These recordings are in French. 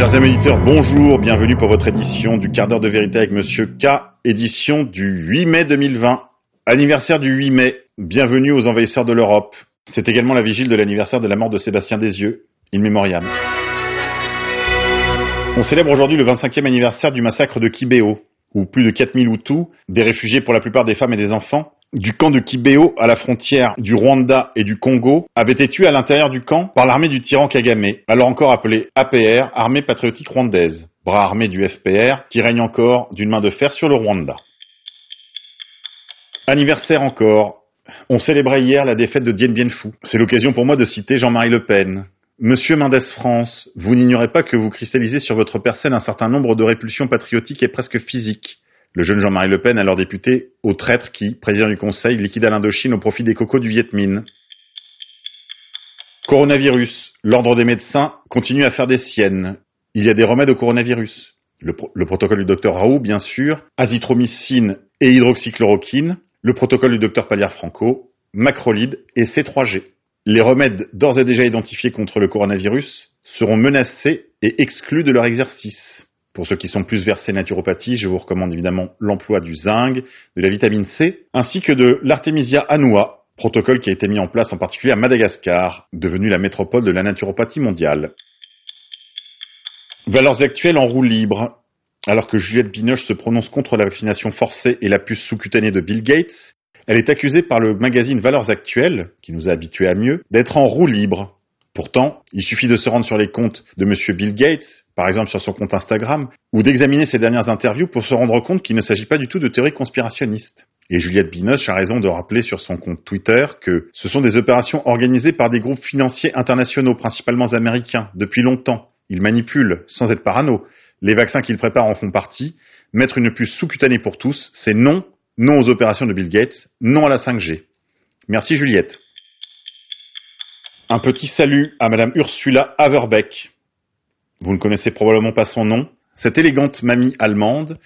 Chers amis auditeurs, bonjour, bienvenue pour votre édition du quart d'heure de vérité avec Monsieur K, édition du 8 mai 2020. Anniversaire du 8 mai, bienvenue aux envahisseurs de l'Europe. C'est également la vigile de l'anniversaire de la mort de Sébastien Desieux, in memoriam. On célèbre aujourd'hui le 25e anniversaire du massacre de Kibéo, où plus de 4000 Hutus, des réfugiés pour la plupart des femmes et des enfants, du camp de Kibéo à la frontière du Rwanda et du Congo avaient été tués à l'intérieur du camp par l'armée du tyran Kagame, alors encore appelée APR, Armée patriotique rwandaise, bras armé du FPR qui règne encore d'une main de fer sur le Rwanda. Anniversaire encore. On célébrait hier la défaite de Dien Bien Phu. C'est l'occasion pour moi de citer Jean-Marie Le Pen. Monsieur Mendès France, vous n'ignorez pas que vous cristallisez sur votre personne un certain nombre de répulsions patriotiques et presque physiques. Le jeune Jean-Marie Le Pen, alors député, au traître qui, président du Conseil, liquida l'Indochine au profit des cocos du Viet Minh. Coronavirus. L'ordre des médecins continue à faire des siennes. Il y a des remèdes au coronavirus. Le, le protocole du docteur Raoult, bien sûr, azithromycine et hydroxychloroquine, le protocole du docteur Palière Franco, macrolide et C3G. Les remèdes d'ores et déjà identifiés contre le coronavirus seront menacés et exclus de leur exercice. Pour ceux qui sont plus versés naturopathie, je vous recommande évidemment l'emploi du zinc, de la vitamine C, ainsi que de l'artémisia annua, protocole qui a été mis en place en particulier à Madagascar, devenue la métropole de la naturopathie mondiale. Valeurs actuelles en roue libre. Alors que Juliette Binoche se prononce contre la vaccination forcée et la puce sous-cutanée de Bill Gates, elle est accusée par le magazine Valeurs Actuelles, qui nous a habitués à mieux, d'être en roue libre, Pourtant, il suffit de se rendre sur les comptes de M. Bill Gates, par exemple sur son compte Instagram, ou d'examiner ses dernières interviews pour se rendre compte qu'il ne s'agit pas du tout de théories conspirationnistes. Et Juliette Binoche a raison de rappeler sur son compte Twitter que ce sont des opérations organisées par des groupes financiers internationaux, principalement américains, depuis longtemps. Ils manipulent, sans être parano. Les vaccins qu'ils préparent en font partie. Mettre une puce sous-cutanée pour tous, c'est non, non aux opérations de Bill Gates, non à la 5G. Merci Juliette. Un petit salut à Madame Ursula Haverbeck. Vous ne connaissez probablement pas son nom. Cette élégante mamie allemande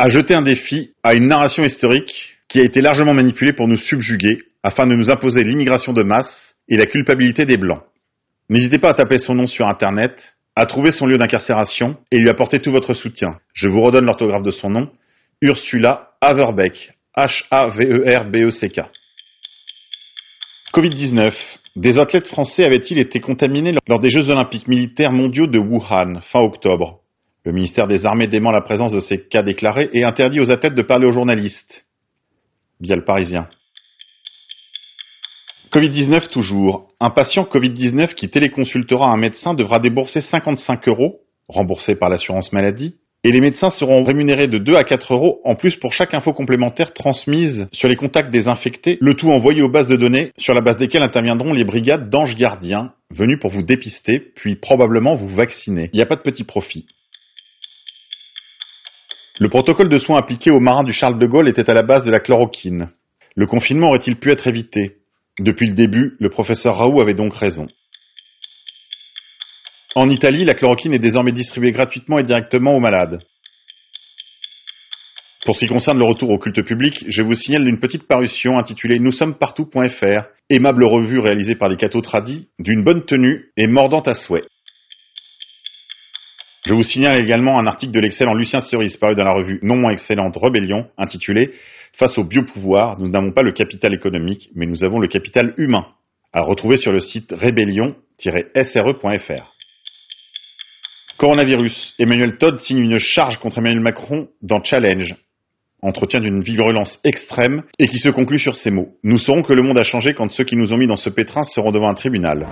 a jeté un défi à une narration historique qui a été largement manipulée pour nous subjuguer afin de nous imposer l'immigration de masse et la culpabilité des Blancs. N'hésitez pas à taper son nom sur Internet, à trouver son lieu d'incarcération et lui apporter tout votre soutien. Je vous redonne l'orthographe de son nom, Ursula Haverbeck, H-A-V-E-R-B-E-C-K. Covid-19. Des athlètes français avaient-ils été contaminés lors des Jeux olympiques militaires mondiaux de Wuhan, fin octobre? Le ministère des Armées dément la présence de ces cas déclarés et interdit aux athlètes de parler aux journalistes. Via le Parisien. Covid-19 toujours. Un patient Covid-19 qui téléconsultera un médecin devra débourser 55 euros, remboursés par l'assurance maladie, et les médecins seront rémunérés de 2 à 4 euros en plus pour chaque info complémentaire transmise sur les contacts des infectés, le tout envoyé aux bases de données sur la base desquelles interviendront les brigades d'anges gardiens venus pour vous dépister, puis probablement vous vacciner. Il n'y a pas de petit profit. Le protocole de soins appliqué aux marins du Charles de Gaulle était à la base de la chloroquine. Le confinement aurait-il pu être évité? Depuis le début, le professeur Raoult avait donc raison. En Italie, la chloroquine est désormais distribuée gratuitement et directement aux malades. Pour ce qui concerne le retour au culte public, je vous signale une petite parution intitulée Nous sommes partout.fr, aimable revue réalisée par des cathos tradis, d'une bonne tenue et mordante à souhait. Je vous signale également un article de l'excellent Lucien Cerise paru dans la revue non moins excellente Rebellion, intitulé Face au biopouvoir, nous n'avons pas le capital économique, mais nous avons le capital humain, à retrouver sur le site rébellion-sre.fr. Coronavirus. Emmanuel Todd signe une charge contre Emmanuel Macron dans Challenge. Entretien d'une virulence extrême et qui se conclut sur ces mots. Nous saurons que le monde a changé quand ceux qui nous ont mis dans ce pétrin seront devant un tribunal.